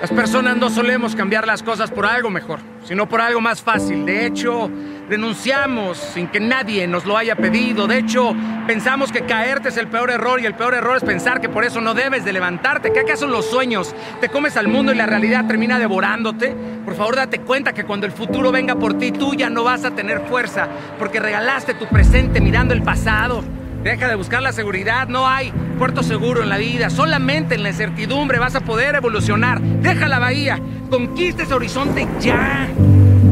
Las personas no solemos cambiar las cosas por algo mejor, sino por algo más fácil. De hecho, renunciamos sin que nadie nos lo haya pedido. De hecho, pensamos que caerte es el peor error y el peor error es pensar que por eso no debes de levantarte. ¿Qué acaso los sueños te comes al mundo y la realidad termina devorándote? Por favor, date cuenta que cuando el futuro venga por ti, tú ya no vas a tener fuerza porque regalaste tu presente mirando el pasado. Deja de buscar la seguridad, no hay puerto seguro en la vida, solamente en la incertidumbre vas a poder evolucionar. Deja la bahía, conquista ese horizonte ya.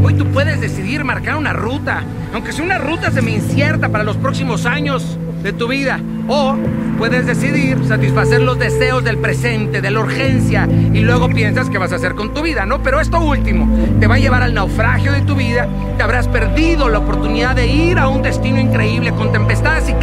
Hoy tú puedes decidir marcar una ruta, aunque sea una ruta semi-incierta para los próximos años de tu vida. O puedes decidir satisfacer los deseos del presente, de la urgencia, y luego piensas qué vas a hacer con tu vida, ¿no? Pero esto último te va a llevar al naufragio de tu vida, te habrás perdido la oportunidad de ir a un destino increíble con tempestades y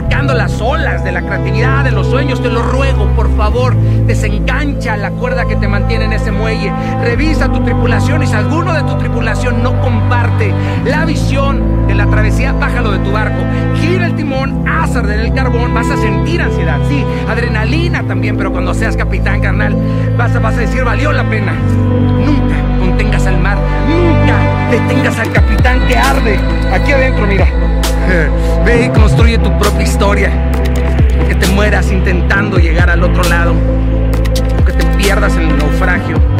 surcando las olas de la creatividad, de los sueños, te lo ruego, por favor, desengancha la cuerda que te mantiene en ese muelle, revisa tu tripulación y si alguno de tu tripulación no comparte la visión de la travesía, bájalo de tu barco, gira el timón, haz arder el carbón, vas a sentir ansiedad, sí, adrenalina también, pero cuando seas capitán, carnal, vas a, vas a decir, valió la pena. Nunca contengas al mar, nunca detengas al capitán que arde. Aquí adentro, mira. Construye tu propia historia. Que te mueras intentando llegar al otro lado. O que te pierdas en el naufragio.